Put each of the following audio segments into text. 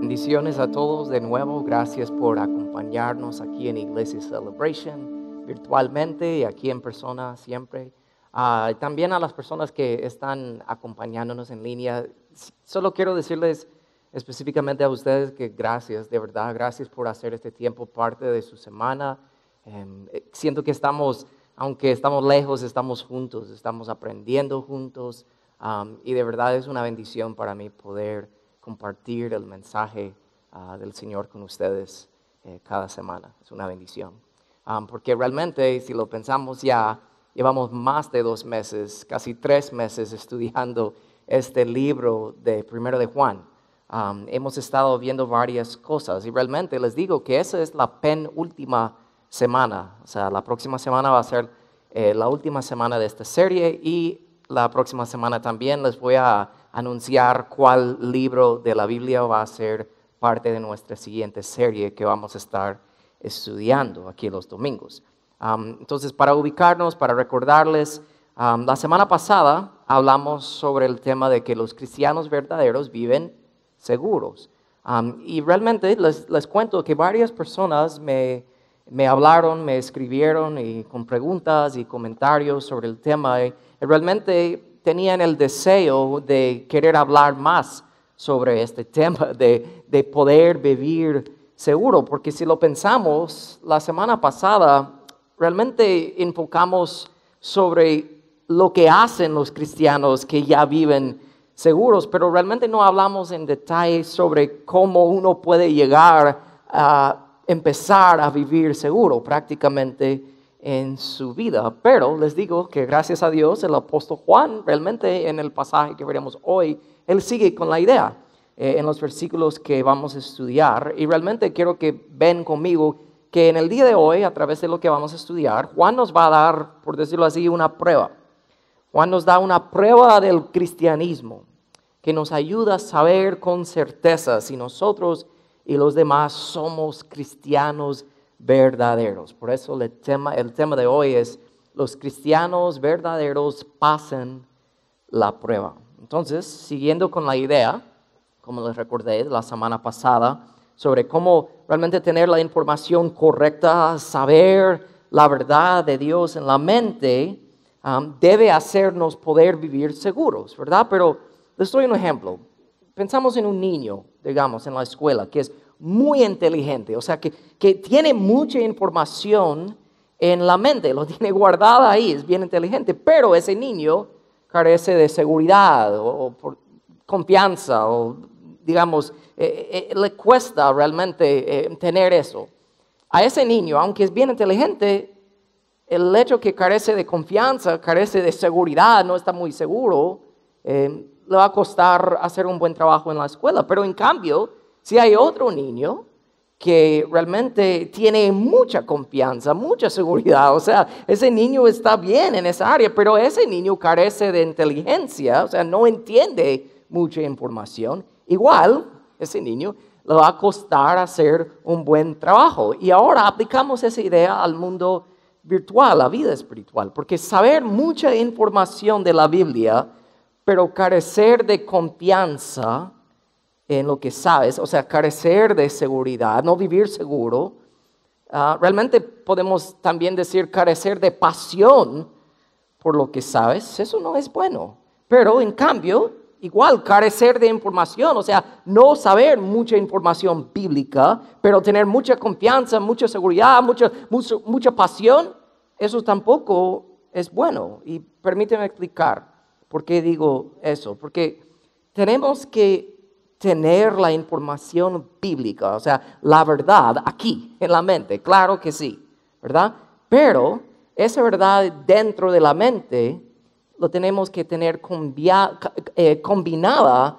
Bendiciones a todos de nuevo. Gracias por acompañarnos aquí en Iglesia Celebration, virtualmente y aquí en persona siempre. Ah, también a las personas que están acompañándonos en línea, solo quiero decirles específicamente a ustedes que gracias, de verdad, gracias por hacer este tiempo parte de su semana. Em, eh, siento que estamos, aunque estamos lejos, estamos juntos, estamos aprendiendo juntos y de verdad es una bendición para mí poder compartir el mensaje ah, del Señor con ustedes eh, cada semana. Es una bendición. porque realmente, si lo pensamos ya, llevamos más de dos meses, casi tres meses estudiando este libro de Primero de Juan. hemos estado viendo varias cosas y realmente les digo que esa es la penúltima semana. O sea, la próxima semana va a ser eh, la última semana de esta serie y la próxima semana también les voy a anunciar cuál libro de la Biblia va a ser parte de nuestra siguiente serie que vamos a estar estudiando aquí los domingos. entonces, para ubicarnos, para recordarles, la semana pasada hablamos sobre el tema de que los cristianos verdaderos viven seguros. y realmente les, les, cuento que varias personas me, me, hablaron, me escribieron y con preguntas y comentarios sobre el tema. Y realmente tenían el deseo de querer hablar más sobre este tema, de, de poder vivir seguro, porque si lo pensamos, la semana pasada realmente enfocamos sobre lo que hacen los cristianos que ya viven seguros, pero realmente no hablamos en detalle sobre cómo uno puede llegar a empezar a vivir seguro prácticamente en su vida. Pero les digo que gracias a Dios el apóstol Juan realmente en el pasaje que veremos hoy, él sigue con la idea eh, en los versículos que vamos a estudiar. Y realmente quiero que ven conmigo que en el día de hoy, a través de lo que vamos a estudiar, Juan nos va a dar, por decirlo así, una prueba. Juan nos da una prueba del cristianismo que nos ayuda a saber con certeza si nosotros y los demás somos cristianos verdaderos. Por eso el tema, el tema de hoy es los cristianos verdaderos pasan la prueba. Entonces, siguiendo con la idea, como les recordé la semana pasada, sobre cómo realmente tener la información correcta, saber la verdad de Dios en la mente, um, debe hacernos poder vivir seguros, ¿verdad? Pero les doy un ejemplo. Pensamos en un niño, digamos, en la escuela, que es muy inteligente, o sea, que, que tiene mucha información en la mente, lo tiene guardada ahí, es bien inteligente, pero ese niño carece de seguridad o, confianza o, digamos, eh, eh, le cuesta realmente eh, tener eso. A ese niño, aunque es bien inteligente, el hecho que carece de confianza, carece de seguridad, no está muy seguro, le va a costar hacer un buen trabajo en la escuela. Pero en cambio, si hay otro niño que realmente tiene mucha confianza, mucha seguridad, o sea, ese niño está bien en esa área, pero ese niño carece de inteligencia, o sea, no entiende mucha información, igual ese niño le va a costar hacer un buen trabajo. Y ahora aplicamos esa idea al mundo virtual, la vida espiritual, porque saber mucha información de la Biblia, pero carecer de confianza, en lo que sabes, o sea, carecer de seguridad, no vivir seguro. Ah, realmente podemos también decir carecer de pasión por lo que sabes, eso no es bueno. Pero en cambio, igual carecer de información, o sea, no saber mucha información bíblica, pero tener mucha confianza, mucha seguridad, mucha, mucha pasión, eso tampoco es bueno. Y permíteme explicar por qué digo eso. Porque tenemos que tener la información bíblica, o sea, la verdad aquí en la mente, claro que sí, ¿verdad? Pero esa verdad dentro de la mente lo tenemos que tener eh, combinada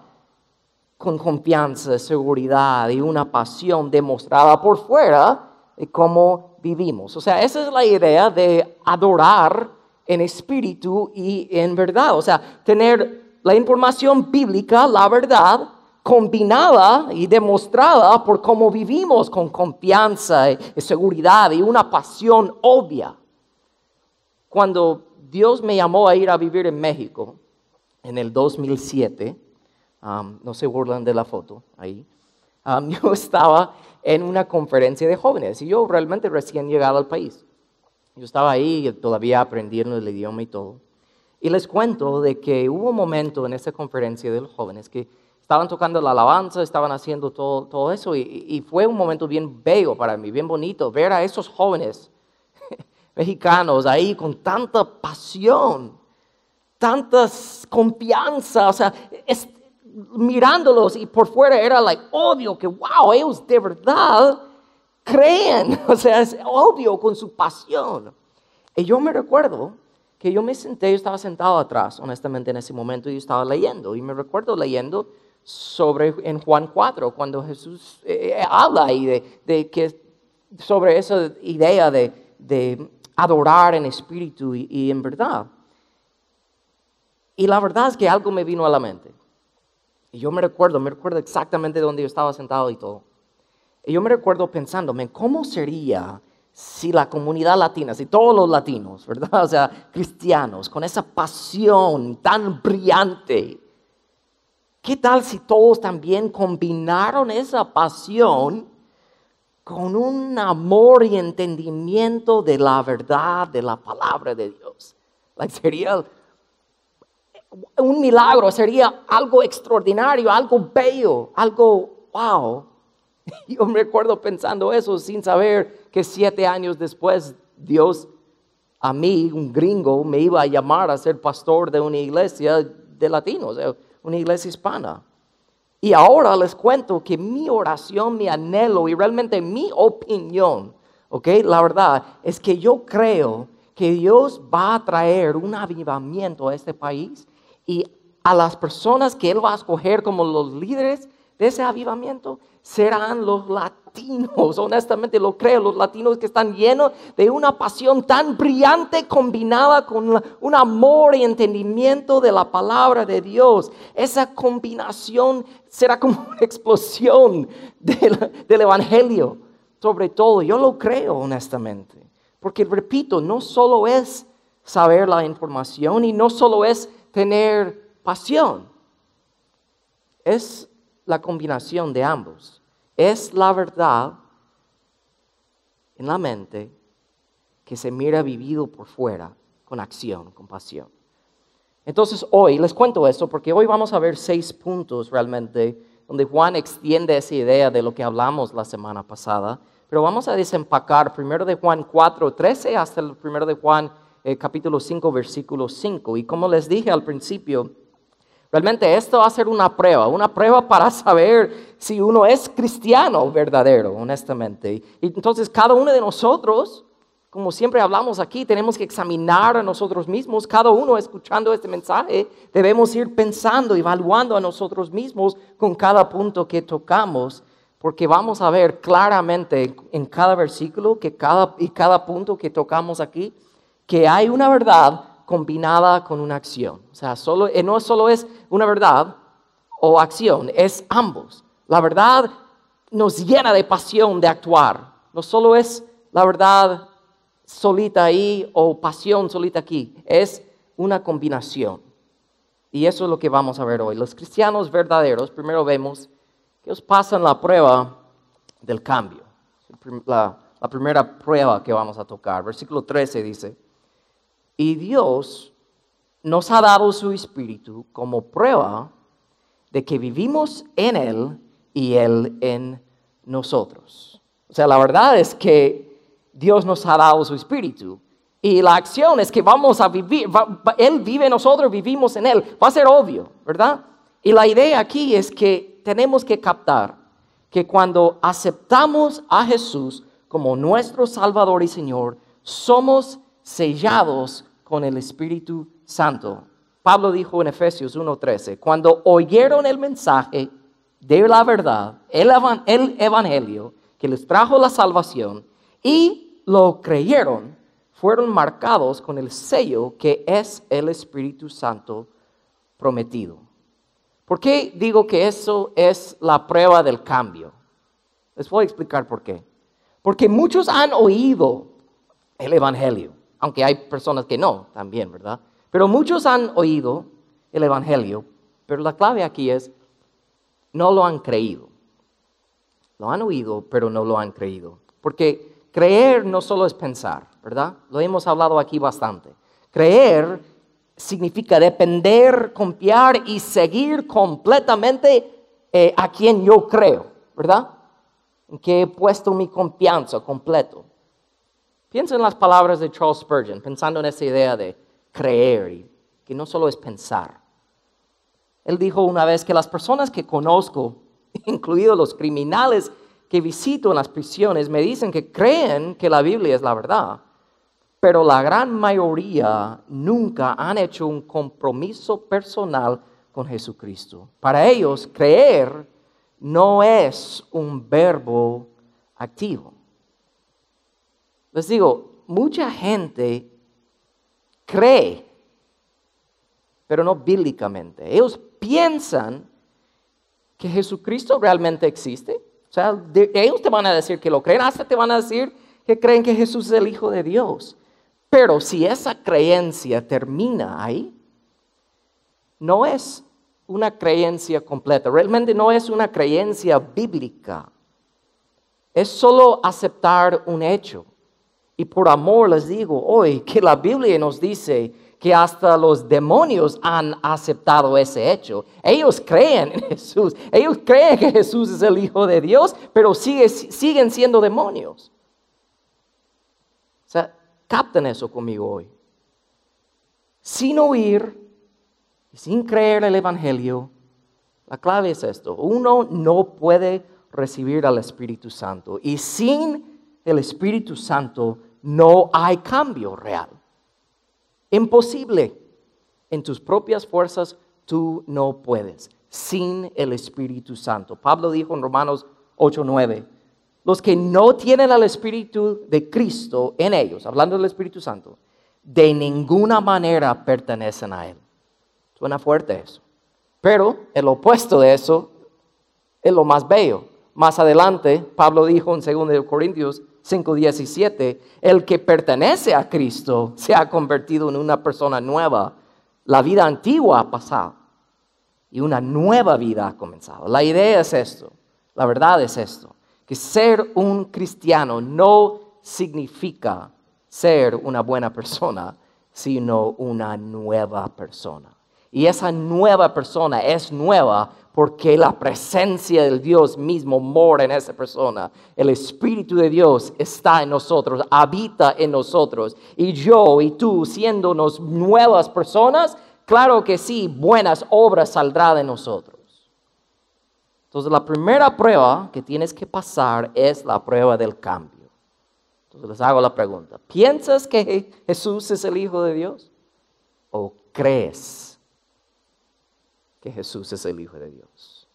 con confianza, seguridad y una pasión demostrada por fuera de cómo vivimos. O sea, esa es la idea de adorar en espíritu y en verdad. O sea, tener la información bíblica, la verdad, combinada y demostrada por cómo vivimos con confianza y seguridad y una pasión obvia. Cuando Dios me llamó a ir a vivir en México en el 2007, um, no se burlan de la foto ahí, um, yo estaba en una conferencia de jóvenes y yo realmente recién llegado al país. Yo estaba ahí todavía aprendiendo el idioma y todo. Y les cuento de que hubo un momento en esa conferencia de los jóvenes que estaban tocando la alabanza, estaban haciendo todo, todo eso y, y fue un momento bien bello para mí, bien bonito, ver a esos jóvenes mexicanos ahí con tanta pasión, tanta confianza, o sea, mirándolos y por fuera era like obvio que wow, ellos de verdad creen, o sea, es obvio con su pasión. Y yo me recuerdo que yo me senté, yo estaba sentado atrás, honestamente, en ese momento, y yo estaba leyendo, y me recuerdo leyendo sobre en Juan 4, cuando Jesús eh, eh, habla ahí de, de, que, sobre esa idea de, de adorar en espíritu y, y en verdad. Y la verdad es que algo me vino a la mente. Y yo me recuerdo, me recuerdo exactamente dónde yo estaba sentado y todo. Y yo me recuerdo pensándome, ¿cómo sería si la comunidad latina, si todos los latinos, ¿verdad? O sea, cristianos, con esa pasión tan brillante, ¿qué tal si todos también combinaron esa pasión con un amor y entendimiento de la verdad de la palabra de Dios? Like, sería un milagro, sería algo extraordinario, algo bello, algo wow. Yo me recuerdo pensando eso sin saber que siete años después Dios a mí, un gringo, me iba a llamar a ser pastor de una iglesia de latinos, una iglesia hispana. Y ahora les cuento que mi oración, mi anhelo y realmente mi opinión, ¿ok? La verdad es que yo creo que Dios va a traer un avivamiento a este país y a las personas que Él va a escoger como los líderes ese avivamiento serán los latinos. Honestamente lo creo, los latinos que están llenos de una pasión tan brillante combinada con un amor y entendimiento de la palabra de Dios. Esa combinación será como una explosión del, del Evangelio. Sobre todo, yo lo creo honestamente. Porque repito, no solo es saber la información y no solo es tener pasión. Es la combinación de ambos. Es la verdad en la mente que se mira vivido por fuera con acción, con pasión. Entonces hoy les cuento esto porque hoy vamos a ver seis puntos realmente donde Juan extiende esa idea de lo que hablamos la semana pasada. Pero vamos a desempacar primero de Juan 4, 13 hasta el primero de Juan eh, capítulo 5, versículo 5. Y como les dije al principio, realmente esto va a ser una prueba, una prueba para saber si uno es cristiano verdadero, honestamente. Y entonces cada uno de nosotros, como siempre hablamos aquí, tenemos que examinar a nosotros mismos. Cada uno escuchando este mensaje, debemos ir pensando, evaluando a nosotros mismos con cada punto que tocamos porque vamos a ver claramente en cada versículo que cada, y cada punto que tocamos aquí, que hay una verdad combinada con una acción. O sea, solo, eh, no solo es una verdad o acción, es ambos. La verdad nos llena de pasión de actuar. No solo es la verdad solita ahí o pasión solita aquí, es una combinación. Y eso es lo que vamos a ver hoy. Los cristianos verdaderos, primero vemos que ellos pasan la prueba del cambio. La, la primera prueba que vamos a tocar. Versículo 13 dice, y Dios nos ha dado su Espíritu como prueba de que vivimos en Él y Él en nosotros. O sea, la verdad es que Dios nos ha dado su Espíritu. Y la acción es que vamos a vivir, Él vive en nosotros, vivimos en Él. Va a ser obvio, ¿verdad? Y la idea aquí es que tenemos que captar que cuando aceptamos a Jesús como nuestro Salvador y Señor, somos sellados con el Espíritu Santo. Pablo dijo en Efesios 1:13, cuando oyeron el mensaje de la verdad, el, Evangelio que les trajo la salvación y lo creyeron, fueron marcados con el sello que es el Espíritu Santo prometido. ¿Por qué digo que eso es la prueba del cambio? Les voy a explicar por qué. Porque muchos han oído el Evangelio aunque hay personas que no también, ¿verdad? Pero muchos han oído el Evangelio, pero la clave aquí es, no lo han creído. lo han oído, pero no lo han creído. Porque creer no solo es pensar, ¿verdad? Lo hemos hablado aquí bastante. Creer significa depender, confiar y seguir completamente eh, a quien yo creo, ¿verdad? En que he puesto mi confianza completo. Piensa en las palabras de Charles Spurgeon, pensando en esa idea de creer, que no solo es pensar. Él dijo una vez que las personas que conozco, incluidos los criminales que visito en las prisiones, me dicen que creen que la Biblia es la verdad, pero la gran mayoría nunca han hecho un compromiso personal con Jesucristo. Para ellos, creer no es un verbo activo. Les digo, mucha gente cree, pero no bíblicamente. Ellos piensan que Jesucristo realmente existe. O sea, ellos te van a decir que lo creen, hasta te van a decir que creen que Jesús es el Hijo de Dios. Pero si esa creencia termina ahí, no es una creencia completa, realmente no es una creencia bíblica. Es solo aceptar un hecho. Y por amor les digo hoy que la Biblia nos dice que hasta los demonios han aceptado ese hecho. Ellos creen en Jesús, ellos creen que Jesús es el Hijo de Dios, pero siguen siendo demonios. O sea, Capten eso conmigo hoy. Sin oír y sin creer el Evangelio, la clave es esto. Uno no puede recibir al Espíritu Santo y sin el Espíritu Santo no hay cambio real. Imposible. En tus propias fuerzas tú no puedes. Sin el Espíritu Santo. Pablo dijo en Romanos 8:9 los que no tienen al Espíritu de Cristo en ellos, hablando del Espíritu Santo, de ninguna manera pertenecen a Él. Suena fuerte eso. Pero el opuesto de eso es lo más bello. Más adelante, Pablo dijo en 2 Corintios 5:17, el que pertenece a Cristo se ha convertido en una persona nueva. La vida antigua ha pasado y una nueva vida ha comenzado. La idea es esto, la verdad es esto que ser un cristiano no significa ser una buena persona, sino una nueva persona. Y esa nueva persona es nueva porque la presencia del Dios mismo mora en esa persona. El Espíritu de Dios está en nosotros, habita en nosotros. Y yo y tú, siéndonos nuevas personas, claro que sí, buenas obras saldrán de nosotros. Entonces la primera prueba que tienes que pasar es la prueba del cambio. Entonces les hago la pregunta, ¿piensas que Jesús es el Hijo de Dios? ¿O crees que Jesús es el Hijo de Dios?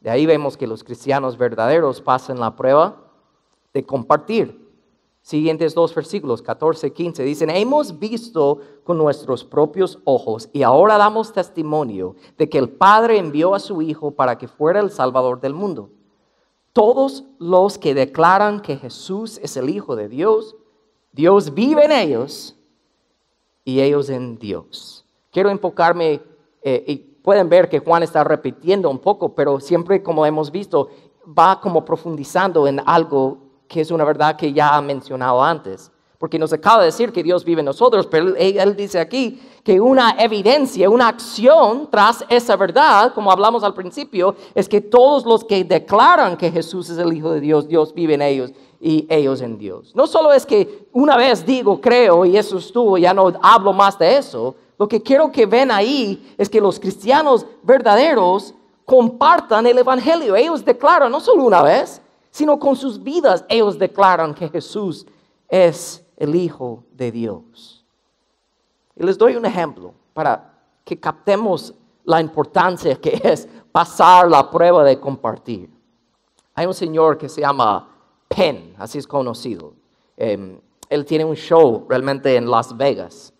De ahí vemos que los cristianos verdaderos pasan la prueba de compartir Siguientes dos versículos, 14 y 15, dicen, hemos visto con nuestros propios ojos y ahora damos testimonio de que el Padre envió a su Hijo para que fuera el Salvador del mundo. Todos los que declaran que Jesús es el Hijo de Dios, Dios vive en ellos y ellos en Dios. Quiero enfocarme, eh, y pueden ver que Juan está repitiendo un poco, pero siempre como hemos visto, va como profundizando en algo que es una verdad que ya ha mencionado antes. Porque nos acaba de decir que Dios vive en nosotros, pero él, dice aquí que una evidencia, una acción tras esa verdad, como hablamos al principio, es que todos los que declaran que Jesús es el Hijo de Dios, Dios vive en ellos y ellos en Dios. No solo es que una vez digo, creo y eso estuvo, ya no hablo más de eso. Lo que quiero que ven ahí es que los cristianos verdaderos compartan el Evangelio. Ellos declaran no solo una vez, sino con sus vidas ellos declaran que Jesús es el Hijo de Dios. Y les doy un ejemplo para que captemos la importancia que es pasar la prueba de compartir. Hay un señor que se llama Penn, así es conocido. Em, él tiene un show realmente en Las Vegas,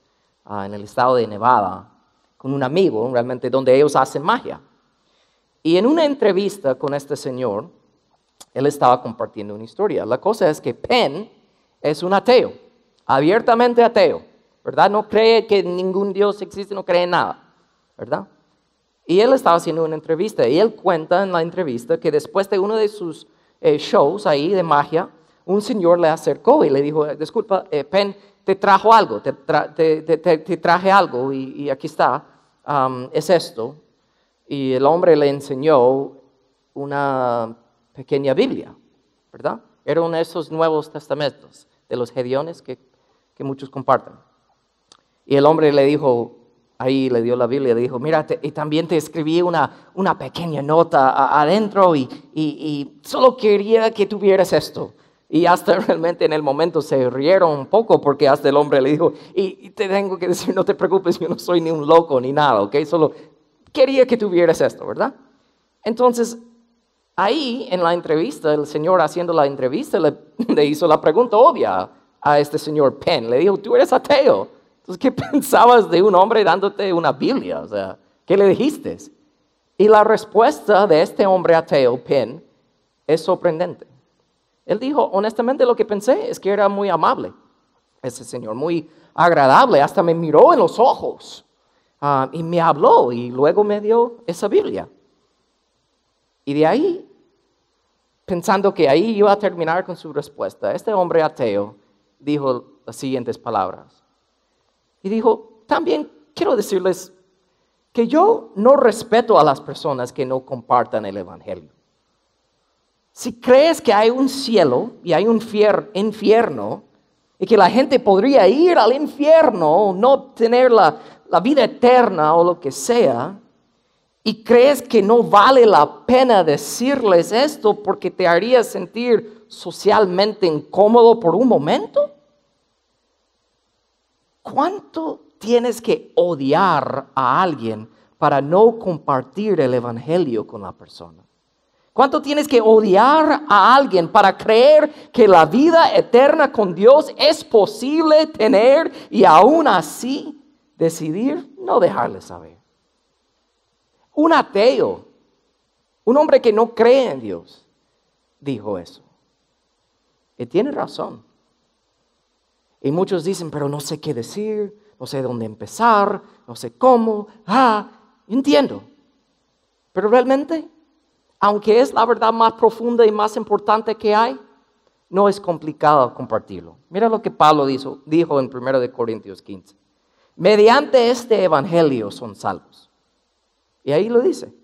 ah, en el estado de Nevada, con un amigo, realmente donde ellos hacen magia. Y en una entrevista con este señor, él estaba compartiendo una historia. La cosa es que Penn es un ateo, abiertamente ateo, ¿verdad? No cree que ningún Dios existe, no cree en nada, ¿verdad? Y él estaba haciendo una entrevista y él cuenta en la entrevista que después de uno de sus eh, shows ahí de magia, un señor le acercó y le dijo, disculpa, eh, Penn, te trajo algo, te, traje algo y, aquí está, um, es esto. Y el hombre le enseñó una pequeña Biblia, ¿verdad? Era uno de esos nuevos testamentos de los gediones que, muchos comparten. Y el hombre le dijo, ahí le dio la Biblia, le dijo, mira, y también te escribí una, pequeña nota adentro y, y, solo quería que tuvieras esto. Y hasta realmente en el momento se rieron un poco porque hasta el hombre le dijo, y, te tengo que decir, no te preocupes, yo no soy ni un loco ni nada, ¿ok? Solo quería que tuvieras esto, ¿verdad? Entonces, ahí en la entrevista, el señor haciendo la entrevista le, le hizo la pregunta obvia a este señor Penn. Le dijo, tú eres ateo. Entonces, ¿qué pensabas de un hombre dándote una Biblia? O sea, ¿qué le dijiste? Y la respuesta de este hombre ateo, Penn, es sorprendente. Él dijo, honestamente lo que pensé es que era muy amable, ese señor, muy agradable, hasta me miró en los ojos ah, y me habló y luego me dio esa Biblia. Y de ahí, pensando que ahí iba a terminar con su respuesta, este hombre ateo dijo las siguientes palabras. Y dijo, también quiero decirles que yo no respeto a las personas que no compartan el Evangelio. Si crees que hay un cielo y hay un infierno y que la gente podría ir al infierno o no tener la, la vida eterna o lo que sea, y crees que no vale la pena decirles esto porque te haría sentir socialmente incómodo por un momento, ¿Cuánto tienes que odiar a alguien para no compartir el Evangelio con la persona? ¿Cuánto tienes que odiar a alguien para creer que la vida eterna con Dios es posible tener y aún así decidir no dejarle saber? Un ateo, un hombre que no cree en Dios, dijo eso. Y tiene razón. Y muchos dicen, pero no sé qué decir, no sé dónde empezar, no sé cómo. Ah, entiendo. Pero realmente, aunque es la verdad más profunda y más importante que hay, no es complicado compartirlo. Mira lo que Pablo dijo, dijo en 1 Corintios 15. Mediante este evangelio son salvos. Y ahí lo dice,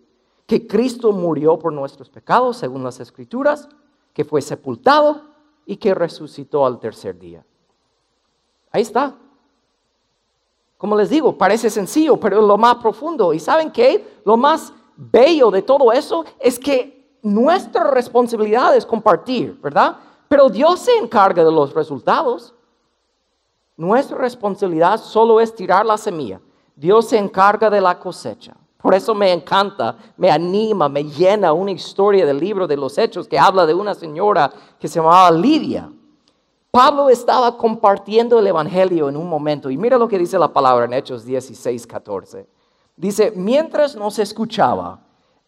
que Cristo murió por nuestros pecados, según las escrituras, que fue sepultado y que resucitó al tercer día. Ahí está. Como les digo, parece sencillo, pero es lo más profundo. ¿Y saben qué? Lo más bello de todo eso es que nuestra responsabilidad es compartir, ¿verdad? Pero Dios se encarga de los resultados. Nuestra responsabilidad solo es tirar la semilla. Dios se encarga de la cosecha. Por eso me encanta, me anima, me llena una historia del libro de los Hechos que habla de una señora que se llamaba Lidia. Pablo estaba compartiendo el Evangelio en un momento y mira lo que dice la palabra en Hechos 16, 14. Dice, mientras nos escuchaba,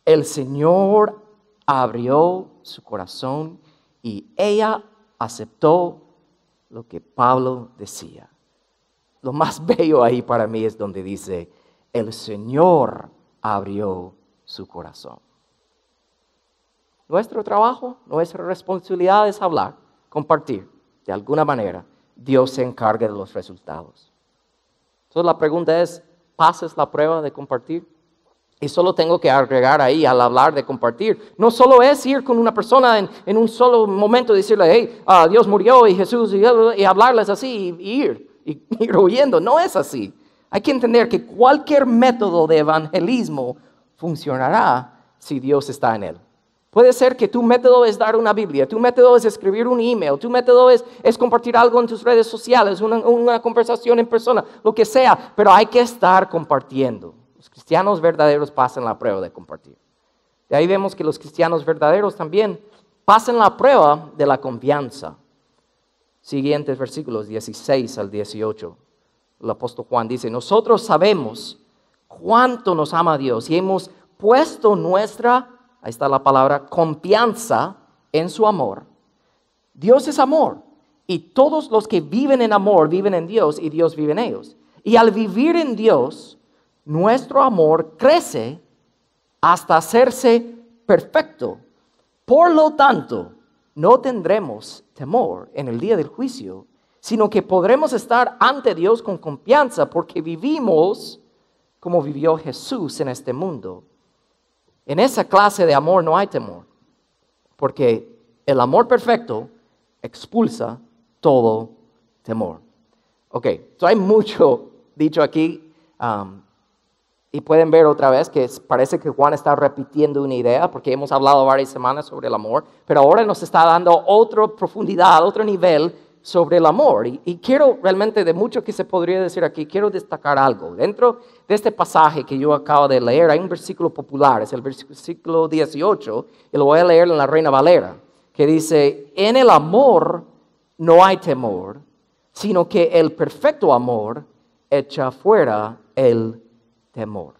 el Señor abrió su corazón y ella aceptó lo que Pablo decía. Lo más bello ahí para mí es donde dice, el Señor abrió su corazón. Nuestro trabajo, nuestra responsabilidad es hablar, compartir de alguna manera, Dios se encarga de los resultados. Entonces la pregunta es, ¿pasas la prueba de compartir? Y solo tengo que agregar ahí al hablar de compartir. No solo es ir con una persona en, un solo momento y decirle, hey, ah, Dios murió y Jesús, y, hablarles así y, ir, y ir huyendo. No es así. Hay que entender que cualquier método de evangelismo funcionará si Dios está en él. Puede ser que tu método es dar una Biblia, tu método es escribir un email, tu método es, compartir algo en tus redes sociales, una, una, conversación en persona, lo que sea, pero hay que estar compartiendo. Los cristianos verdaderos pasan la prueba de compartir. De ahí vemos que los cristianos verdaderos también pasan la prueba de la confianza. Siguientes versículos 16 al 18. El apóstol Juan dice, nosotros sabemos cuánto nos ama Dios y hemos puesto nuestra ahí está la palabra, confianza en su amor. Dios es amor y todos los que viven en amor viven en Dios y Dios vive en ellos. Y al vivir en Dios, nuestro amor crece hasta hacerse perfecto. Por lo tanto, no tendremos temor en el día del juicio, sino que podremos estar ante Dios con confianza porque vivimos como vivió Jesús en este mundo. En esa clase de amor no hay temor, porque el amor perfecto expulsa todo temor. Ok, so hay mucho dicho aquí um, y pueden ver otra vez que parece que Juan está repitiendo una idea porque hemos hablado varias semanas sobre el amor, pero ahora nos está dando otra profundidad, otro nivel sobre el amor. Y, quiero realmente, de mucho que se podría decir aquí, quiero destacar algo. Dentro de este pasaje que yo acabo de leer, hay un versículo popular, es el versículo 18, y lo voy a leer en la Reina Valera, que dice, en el amor no hay temor, sino que el perfecto amor echa fuera el temor.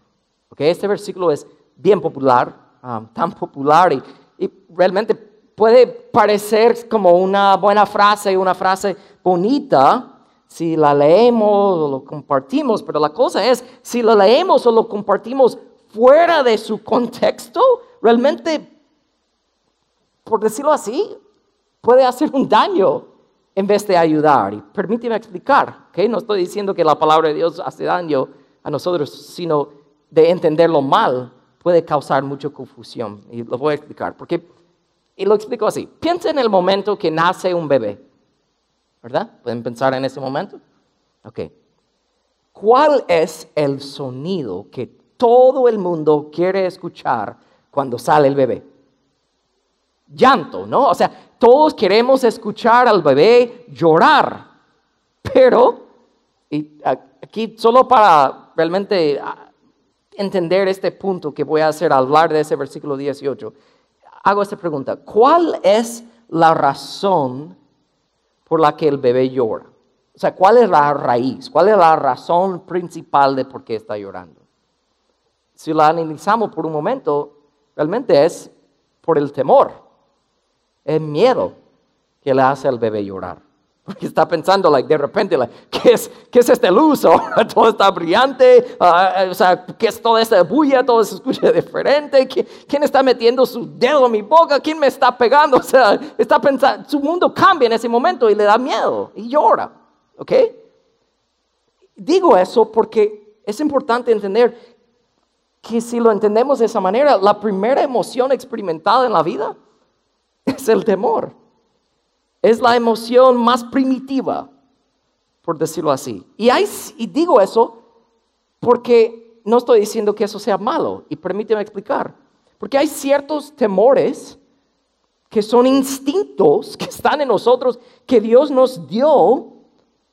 Okay, este versículo es bien popular, um, tan popular y, y realmente puede parecer como una buena frase, una frase bonita, si la leemos o lo compartimos, pero la cosa es, si la leemos o lo compartimos fuera de su contexto, realmente, por decirlo así, puede hacer un daño en vez de ayudar. Permíteme explicar, no estoy diciendo que la palabra de Dios hace daño a nosotros, sino de entenderlo mal puede causar mucha confusión. Y lo voy a explicar. Porque, y lo explico así. Piensa en el momento que nace un bebé. ¿Verdad? ¿Pueden pensar en ese momento? Ok. ¿Cuál es el sonido que todo el mundo quiere escuchar cuando sale el bebé? Llanto, ¿no? O sea, todos queremos escuchar al bebé llorar. Pero, y aquí solo para realmente ah, entender este punto que voy a hacer al hablar de ese versículo 18, hago esta pregunta. ¿Cuál es la razón por la que el bebé llora? O sea, ¿cuál es la raíz? ¿Cuál es la razón principal de por qué está llorando? Si la analizamos por un momento, realmente es por el temor, el miedo que le hace al bebé llorar. Porque está pensando, like, de repente, like, ¿qué, es, ¿qué es esta luz? todo está brillante, ah, o sea, ¿qué es toda esta bulla? Todo se escucha diferente. ¿Quién, está metiendo su dedo en mi boca? ¿Quién me está pegando? O sea, está pensando, su mundo cambia en ese momento y le da miedo y llora. ¿Ok? Digo eso porque es importante entender que si lo entendemos de esa manera, la primera emoción experimentada en la vida es el temor. Es la emoción más primitiva, por decirlo así. Y, digo eso porque no estoy diciendo que eso sea malo, y permíteme explicar. Porque hay ciertos temores que son instintos que están en nosotros, que Dios nos dio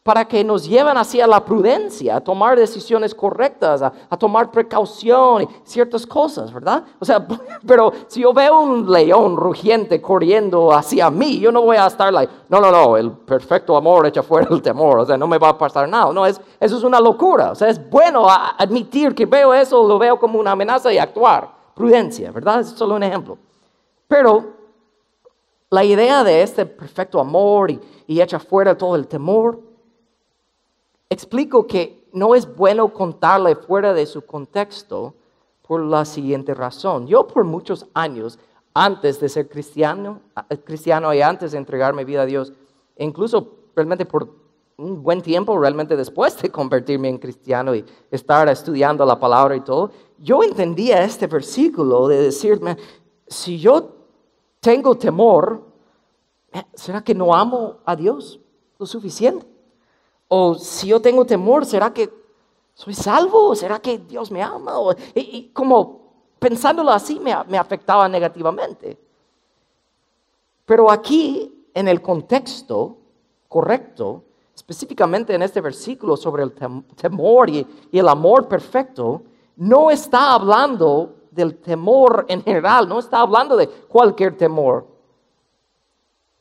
para que nos lleven hacia la prudencia, a tomar decisiones correctas, a, tomar precaución y ciertas cosas, ¿verdad? O sea, pero si yo veo un león rugiente corriendo hacia mí, yo no voy a estar like, no, no, no, el perfecto amor echa fuera el temor, o sea, no me va a pasar nada. No, es, eso es una locura. O sea, es bueno admitir que veo eso, lo veo como una amenaza y actuar. Prudencia, ¿verdad? Es solo un ejemplo. Pero la idea de este perfecto amor y, y echa fuera todo el temor, explico que no es bueno contarle fuera de su contexto por la siguiente razón. Yo por muchos años, antes de ser cristiano, cristiano y antes de entregar mi vida a Dios, e incluso realmente por un buen tiempo, realmente después de convertirme en cristiano y estar estudiando la palabra y todo, yo entendía este versículo de decirme, si yo tengo temor, ¿será que no amo a Dios lo suficiente? O si yo tengo temor, ¿será que soy salvo? ¿Será que Dios me ama? y, como pensándolo así me, afectaba negativamente. Pero aquí, en el contexto correcto, específicamente en este versículo sobre el temor y, y, el amor perfecto, no está hablando del temor en general, no está hablando de cualquier temor.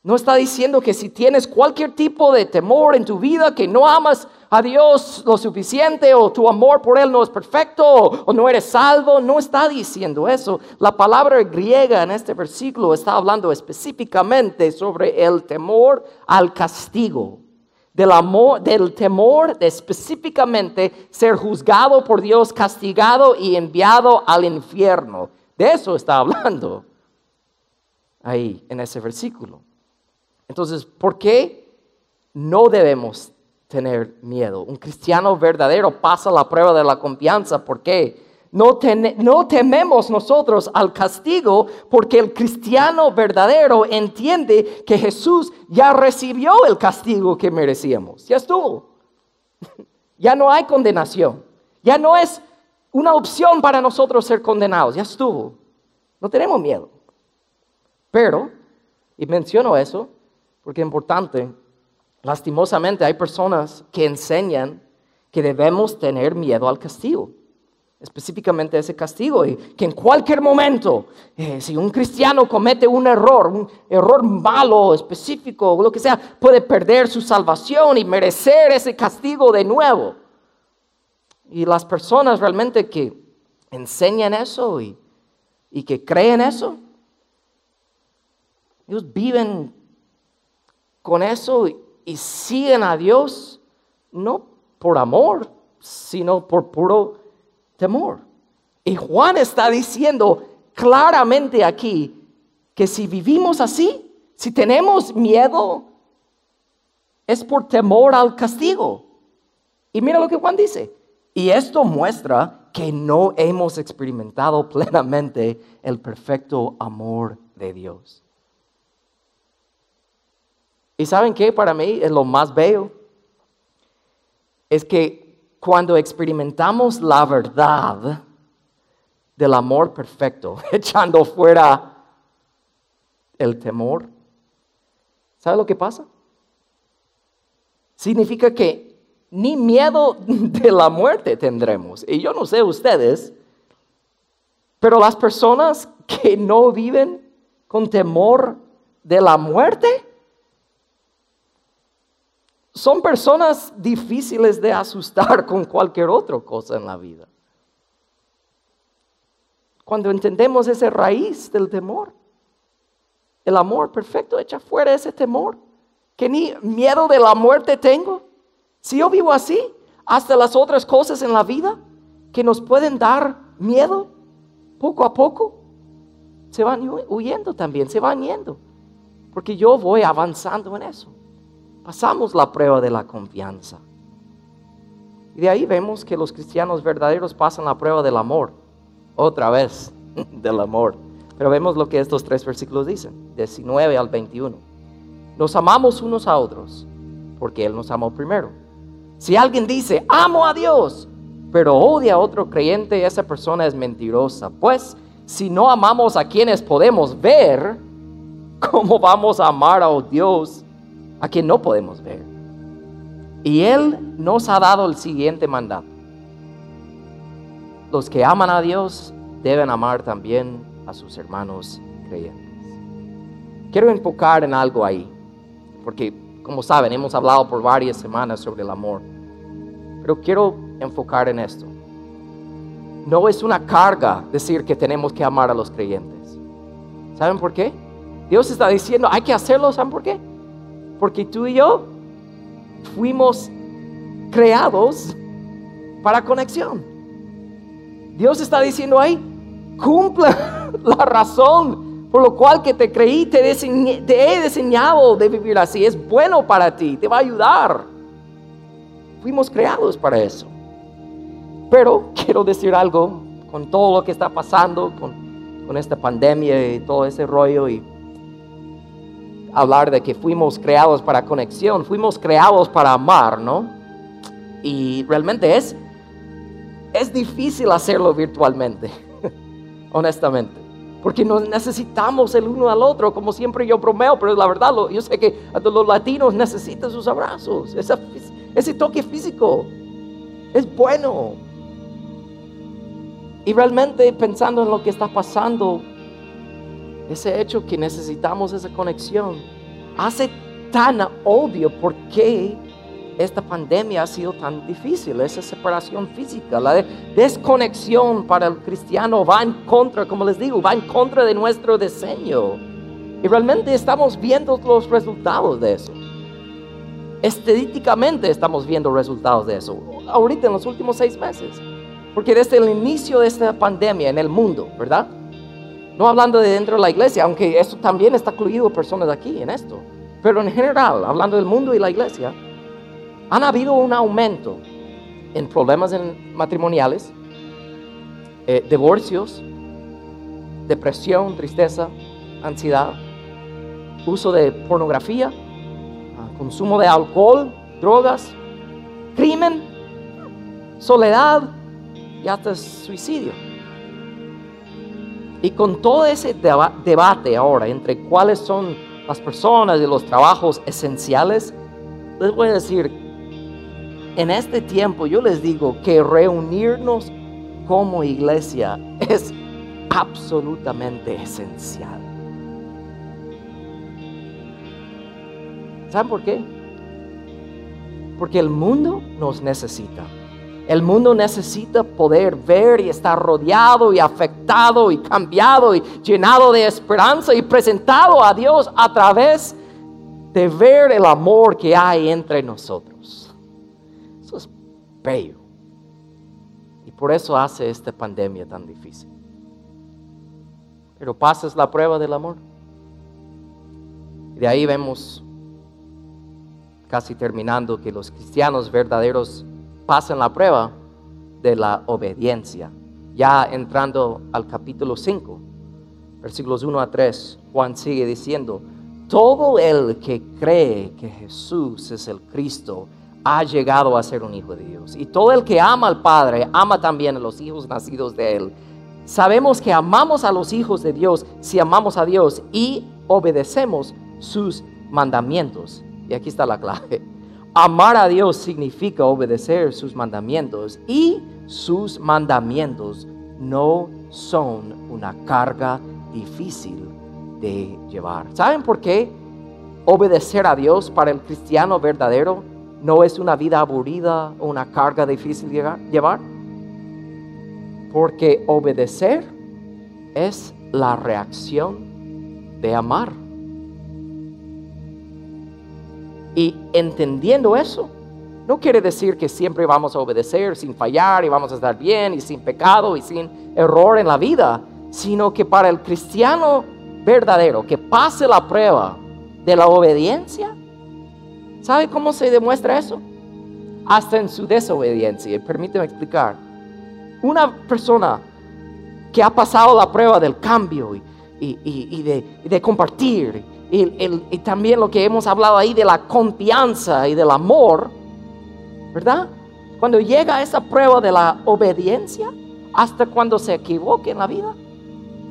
No está diciendo que si tienes cualquier tipo de temor en tu vida, que no amas a Dios lo suficiente o tu amor por Él no es perfecto o, no eres salvo. No está diciendo eso. La palabra griega en este versículo está hablando específicamente sobre el temor al castigo. Del, amor, del temor de específicamente ser juzgado por Dios, castigado y enviado al infierno. De eso está hablando ahí en ese versículo. Entonces, ¿por qué no debemos tener miedo? Un cristiano verdadero pasa la prueba de la confianza. ¿Por qué? No, tememos nosotros al castigo porque el cristiano verdadero entiende que Jesús ya recibió el castigo que merecíamos. Ya estuvo. Ya no hay condenación. Ya no es una opción para nosotros ser condenados. Ya estuvo. No tenemos miedo. Pero, y menciono eso porque es importante, lastimosamente hay personas que enseñan que debemos tener miedo al castigo. Específicamente ese castigo. Y que en cualquier momento, eh, si un cristiano comete un error, un error malo, específico, lo que sea, puede perder su salvación y merecer ese castigo de nuevo. Y las personas realmente que enseñan eso y que creen eso, ellos viven con eso y, siguen a Dios no por amor, sino por puro temor. Y Juan está diciendo claramente aquí que si vivimos así, si tenemos miedo, es por temor al castigo. Y mira lo que Juan dice. Y esto muestra que no hemos experimentado plenamente el perfecto amor de Dios. ¿Y saben qué? Para mí es lo más bello. Es que cuando experimentamos la verdad del amor perfecto, echando fuera el temor, ¿sabe lo que pasa? Significa que ni miedo de la muerte tendremos. Y yo no sé ustedes, pero las personas que no viven con temor de la muerte, son personas difíciles de asustar con cualquier otra cosa en la vida. Cuando entendemos esa raíz del temor, el amor perfecto echa fuera ese temor, que ni miedo de la muerte tengo. Si yo vivo así, hasta las otras cosas en la vida que nos pueden dar miedo, poco a poco, se van huyendo también, se van yendo, porque yo voy avanzando en eso pasamos la prueba de la confianza. Y de ahí vemos que los cristianos verdaderos pasan la prueba del amor. Otra vez, del amor. Pero vemos lo que estos tres versículos dicen, 19 al 21. Nos amamos unos a otros, porque Él nos amó primero. Si alguien dice, amo a Dios, pero odia a otro creyente, esa persona es mentirosa. Pues si no amamos a quienes podemos ver, ¿cómo vamos a amar a Dios a quien no podemos ver. Y Él nos ha dado el siguiente mandato. Los que aman a Dios deben amar también a sus hermanos creyentes. Quiero enfocar en algo ahí, porque como saben, hemos hablado por varias semanas sobre el amor, pero quiero enfocar en esto. No es una carga decir que tenemos que amar a los creyentes. ¿Saben por qué? Dios está diciendo, hay que hacerlo, ¿saben por qué? Porque tú y yo fuimos creados para conexión. Dios está diciendo ahí, cumple la razón por lo cual que te creí, te, he diseñado de vivir así. Es bueno para ti, te va a ayudar. Fuimos creados para eso. Pero quiero decir algo con todo lo que está pasando, con, con esta pandemia y todo ese rollo y hablar de que fuimos creados para conexión, fuimos creados para amar, ¿no? Y realmente es, es difícil hacerlo virtualmente, honestamente, porque nos necesitamos el uno al otro, como siempre yo bromeo, pero la verdad, yo sé que los latinos necesitan sus abrazos, ese toque físico, es bueno. Y realmente pensando en lo que está pasando, ese hecho que necesitamos esa conexión, hace tan obvio por qué esta pandemia ha sido tan difícil, esa separación física, la desconexión para el cristiano va en contra, como les digo, va en contra de nuestro diseño. Y realmente estamos viendo los resultados de eso. Estadísticamente estamos viendo resultados de eso, ahorita en los últimos seis meses. Porque desde el inicio de esta pandemia en el mundo, ¿verdad? No hablando de dentro de la iglesia, aunque esto también está incluido personas aquí en esto. Pero en general, hablando del mundo y la iglesia, han habido un aumento en problemas matrimoniales, eh, divorcios, depresión, tristeza, ansiedad, uso de pornografía, ah, consumo de alcohol, drogas, crimen, soledad y hasta suicidio. Y con todo ese debate ahora entre cuáles son las personas y los trabajos esenciales, les voy a decir, en este tiempo yo les digo que reunirnos como iglesia es absolutamente esencial. ¿Saben por qué? Porque el mundo nos necesita. El mundo necesita poder ver y estar rodeado y afectado y cambiado y llenado de esperanza y presentado a Dios a través de ver el amor que hay entre nosotros. Eso es bello. Y por eso hace esta pandemia tan difícil. Pero pasas la prueba del amor. Y de ahí vemos, casi terminando, que los cristianos verdaderos pasan la prueba de la obediencia. Ya entrando al capítulo 5, versículos 1 a 3, Juan sigue diciendo, todo el que cree que Jesús es el Cristo ha llegado a ser un hijo de Dios. Y todo el que ama al Padre ama también a los hijos nacidos de Él. Sabemos que amamos a los hijos de Dios si amamos a Dios y obedecemos sus mandamientos. Y aquí está la clave. Amar a Dios significa obedecer sus mandamientos y sus mandamientos no son una carga difícil de llevar. ¿Saben por qué obedecer a Dios para el cristiano verdadero no es una vida aburrida o una carga difícil de llevar? Porque obedecer es la reacción de amar. Y entendiendo eso, no quiere decir que siempre vamos a obedecer sin fallar y vamos a estar bien y sin pecado y sin error en la vida, sino que para el cristiano verdadero que pase la prueba de la obediencia, ¿sabe cómo se demuestra eso? Hasta en su desobediencia. Permíteme explicar. Una persona que ha pasado la prueba del cambio y, de compartir y, también lo que hemos hablado ahí de la confianza y del amor, ¿verdad? Cuando llega esa prueba de la obediencia, hasta cuando se equivoque en la vida,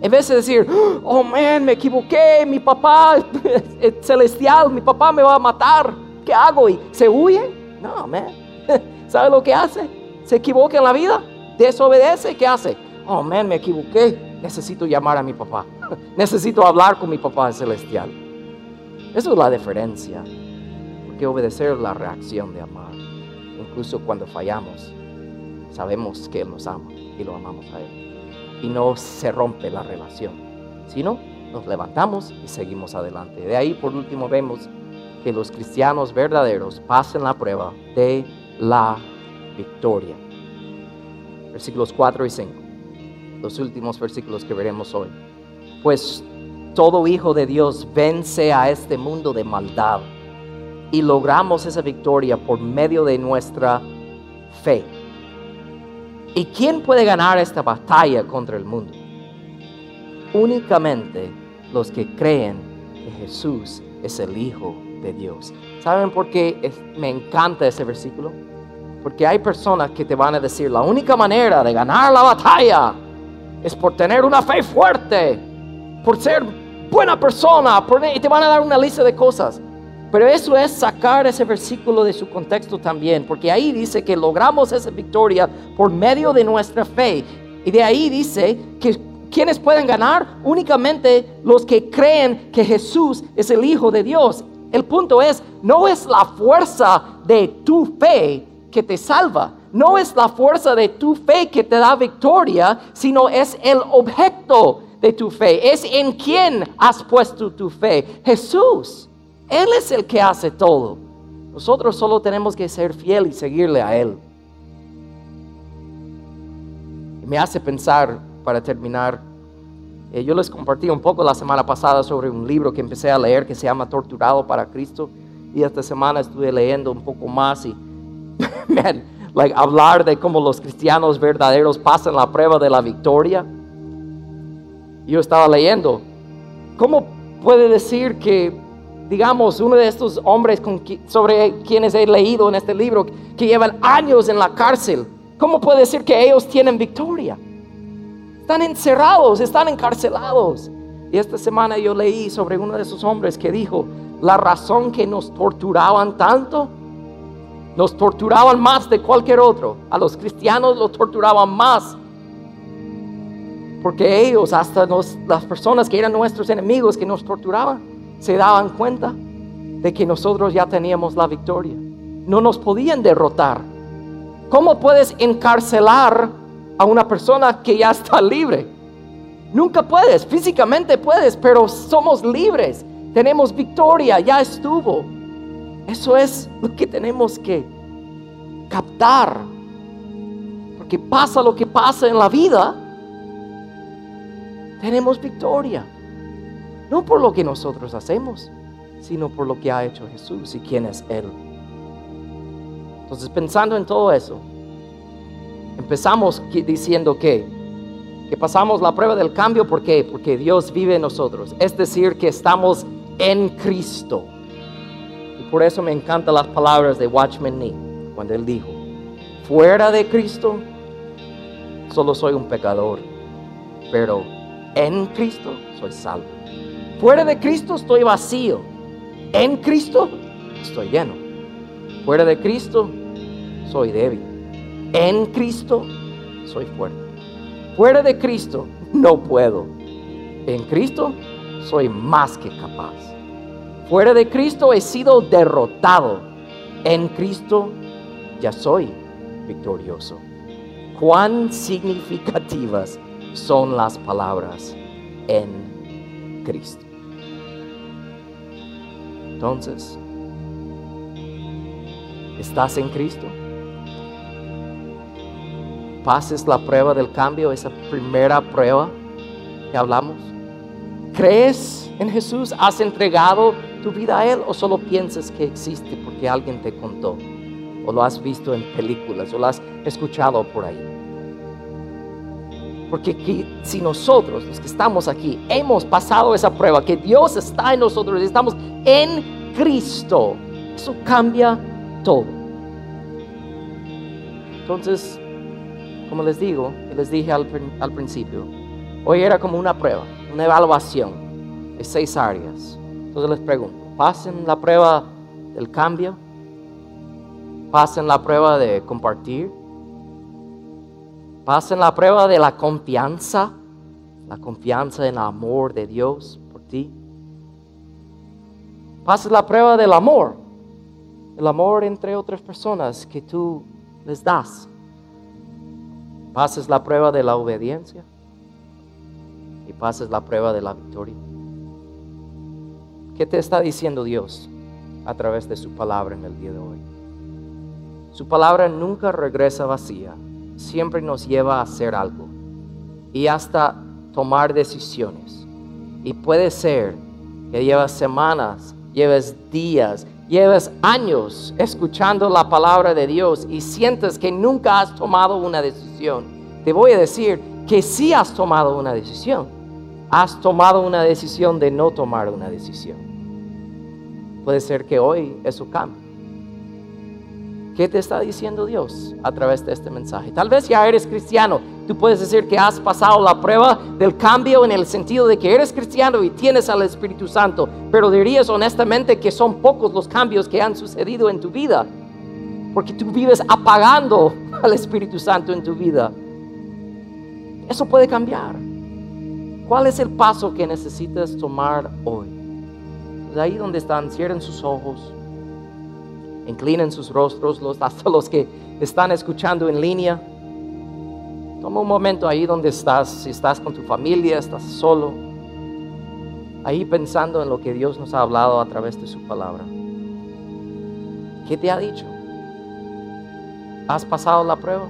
en vez de decir, oh man, me equivoqué, mi papá es celestial, mi papá me va a matar, ¿qué hago? Y se huye. No, man. ¿Sabe lo que hace? Se equivoca en la vida, desobedece, ¿qué hace? Oh man, me equivoqué, necesito llamar a mi papá, necesito hablar con mi papá celestial. Eso es la diferencia. Porque obedecer es la reacción de amar. Incluso cuando fallamos, sabemos que Él nos ama y lo amamos a Él. Y no se rompe la relación, sino nos levantamos y seguimos adelante. De ahí, por último, vemos que los cristianos verdaderos pasen la prueba de la victoria. Versículos 4 y 5. Los últimos versículos que veremos hoy. Pues todo hijo de Dios vence a este mundo de maldad y logramos esa victoria por medio de nuestra fe. ¿Y quién puede ganar esta batalla contra el mundo? Únicamente los que creen que Jesús es el Hijo de Dios. ¿Saben por qué me encanta ese versículo? Porque hay personas que te van a decir, la única manera de ganar la batalla es por tener una fe fuerte, por ser buena persona, y te van a dar una lista de cosas. Pero eso es sacar ese versículo de su contexto también, porque ahí dice que logramos esa victoria por medio de nuestra fe. Y de ahí dice que quienes pueden ganar únicamente los que creen que Jesús es el Hijo de Dios. El punto es, no es la fuerza de tu fe que te salva, no es la fuerza de tu fe que te da victoria, sino es el objeto de tu fe, es en quien has puesto tu fe. Jesús, Él es el que hace todo. Nosotros solo tenemos que ser fiel y seguirle a Él. me hace pensar, para terminar, Eh, yo les compartí un poco la semana pasada sobre un libro que empecé a leer que se llama Torturado para Cristo. Y esta semana estuve leyendo un poco más y, like, hablar de cómo los cristianos verdaderos pasan la prueba de la victoria. Yo estaba leyendo, ¿cómo puede decir que, digamos, uno de estos hombres sobre quienes he leído en este libro, que llevan años en la cárcel, ¿cómo puede decir que ellos tienen victoria? Están encerrados, están encarcelados. Y esta semana yo leí sobre uno de esos hombres que dijo, la razón que nos torturaban tanto, nos torturaban más de cualquier otro. A los cristianos los torturaban más. Porque ellos, hasta las personas que eran nuestros enemigos que nos torturaban, se daban cuenta de que nosotros ya teníamos la victoria. No nos podían derrotar. ¿Cómo puedes encarcelar a una persona que ya está libre. Nunca puedes, físicamente puedes, pero somos libres. Tenemos victoria, ya estuvo. Eso es lo que tenemos que captar. Porque pasa lo que pasa en la vida, tenemos victoria. No por lo que nosotros hacemos, sino por lo que ha hecho Jesús y quién es Él. Entonces, pensando en todo eso, Empezamos diciendo que, que pasamos la prueba del cambio, ¿por qué? Porque Dios vive en nosotros. Es decir, que estamos en Cristo. Y por eso me encantan las palabras de Watchman Nee, cuando él dijo, fuera de Cristo, solo soy un pecador, pero en Cristo soy salvo. Fuera de Cristo estoy vacío, en Cristo estoy lleno. Fuera de Cristo soy débil. En Cristo soy fuerte. Fuera de Cristo no puedo. En Cristo soy más que capaz. Fuera de Cristo he sido derrotado. En Cristo ya soy victorioso. Cuán significativas son las palabras en Cristo. Entonces, ¿estás en Cristo? pases la prueba del cambio, esa primera prueba que hablamos? ¿Crees en Jesús? ¿Has entregado tu vida a Él o solo piensas que existe porque alguien te contó? ¿O lo has visto en películas o lo has escuchado por ahí? Porque si nosotros, los que estamos aquí, hemos pasado esa prueba, que Dios está en nosotros, estamos en Cristo, eso cambia todo. Entonces, como les digo, les dije al, principio, hoy era como una prueba, una evaluación de seis áreas. Entonces les pregunto, ¿pasen la prueba del cambio? ¿Pasen la prueba de compartir? ¿Pasen la prueba de la confianza? La confianza en el amor de Dios por ti. Pasen la prueba del amor. El amor entre otras personas que tú les das pases la prueba de la obediencia y pases la prueba de la victoria. ¿Qué te está diciendo Dios a través de su palabra en el día de hoy? Su palabra nunca regresa vacía, siempre nos lleva a hacer algo y hasta tomar decisiones. Y puede ser que llevas semanas, lleves días, lleves años escuchando la palabra de Dios y sientes que nunca has tomado una decisión, te voy a decir que sí has tomado una decisión. Has tomado una decisión de no tomar una decisión. Puede ser que hoy eso cambie. ¿Qué te está diciendo Dios a través de este mensaje? Tal vez ya eres cristiano. Tú puedes decir que has pasado la prueba del cambio en el sentido de que eres cristiano y tienes al Espíritu Santo. Pero dirías honestamente que son pocos los cambios que han sucedido en tu vida. Porque tú vives apagando al Espíritu Santo en tu vida. Eso puede cambiar. ¿Cuál es el paso que necesitas tomar hoy? De ahí donde están, cierren sus ojos inclinen sus rostros, los, hasta los que están escuchando en línea. Toma un momento ahí donde estás, si estás con tu familia, estás solo, ahí pensando en lo que Dios nos ha hablado a través de su palabra. ¿Qué te ha dicho? ¿Has pasado la prueba?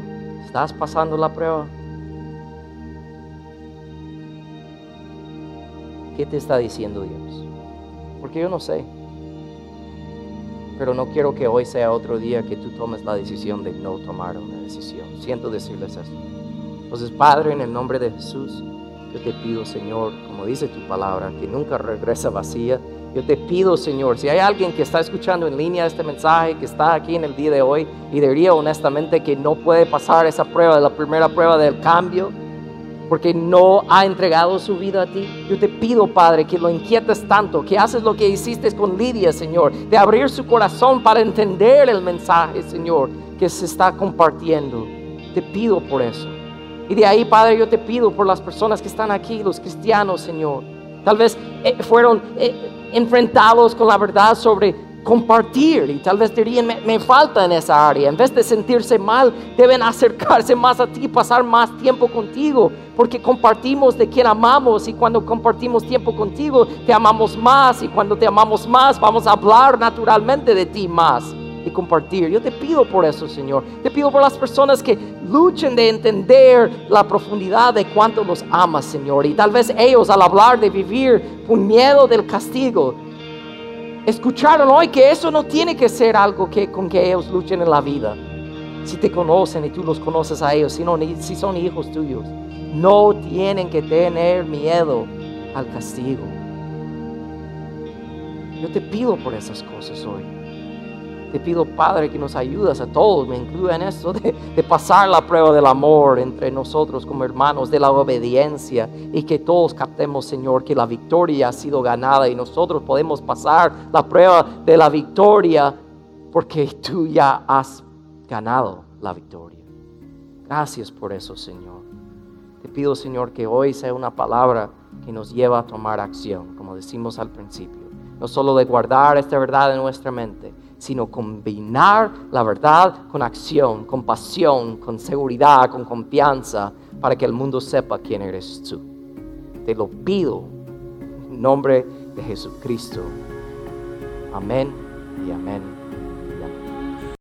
¿Estás pasando la prueba? ¿Qué te está diciendo Dios? Porque yo no sé. Pero no quiero que hoy sea otro día que tú tomes la decisión de no tomar una decisión. Siento decirles eso. Entonces, Padre, en el nombre de Jesús, yo te pido, Señor, como dice tu palabra, que nunca regresa vacía. Yo te pido, Señor, si hay alguien que está escuchando en línea este mensaje, que está aquí en el día de hoy y diría honestamente que no puede pasar esa prueba, la primera prueba del cambio, porque no ha entregado su vida a ti. Yo te pido, Padre, que lo inquietes tanto, que haces lo que hiciste con Lidia, Señor, de abrir su corazón para entender el mensaje, Señor, que se está compartiendo. Te pido por eso. Y de ahí, Padre, yo te pido por las personas que están aquí, los cristianos, Señor. Tal vez eh, fueron eh, enfrentados con la verdad sobre compartir y tal vez dirían, me, falta en esa área. En vez de sentirse mal, deben acercarse más a ti, pasar más tiempo contigo, porque compartimos de quien amamos y cuando compartimos tiempo contigo, te amamos más y cuando te amamos más, vamos a hablar naturalmente de ti más y compartir. Yo te pido por eso, Señor. Te pido por las personas que luchen de entender la profundidad de cuánto los amas, Señor. Y tal vez ellos al hablar de vivir con miedo del castigo, escucharon hoy que eso no tiene que ser algo que, con que ellos luchen en la vida. Si te conocen y tú los conoces a ellos, si, si son hijos tuyos, no tienen que tener miedo al castigo. Yo te pido por esas cosas hoy. Te pido, Padre, que nos ayudas a todos, me incluyo en esto, de, de, pasar la prueba del amor entre nosotros como hermanos, de la obediencia, y que todos captemos, Señor, que la victoria ha sido ganada y nosotros podemos pasar la prueba de la victoria porque tú ya has ganado la victoria. Gracias por eso, Señor. Te pido, Señor, que hoy sea una palabra que nos lleva a tomar acción, como decimos al principio. No solo de guardar esta verdad en nuestra mente, sino combinar la verdad con acción, con pasión, con seguridad, con confianza, para que el mundo sepa quién eres tú. Te lo pido en nombre de Jesucristo. Amén y amén.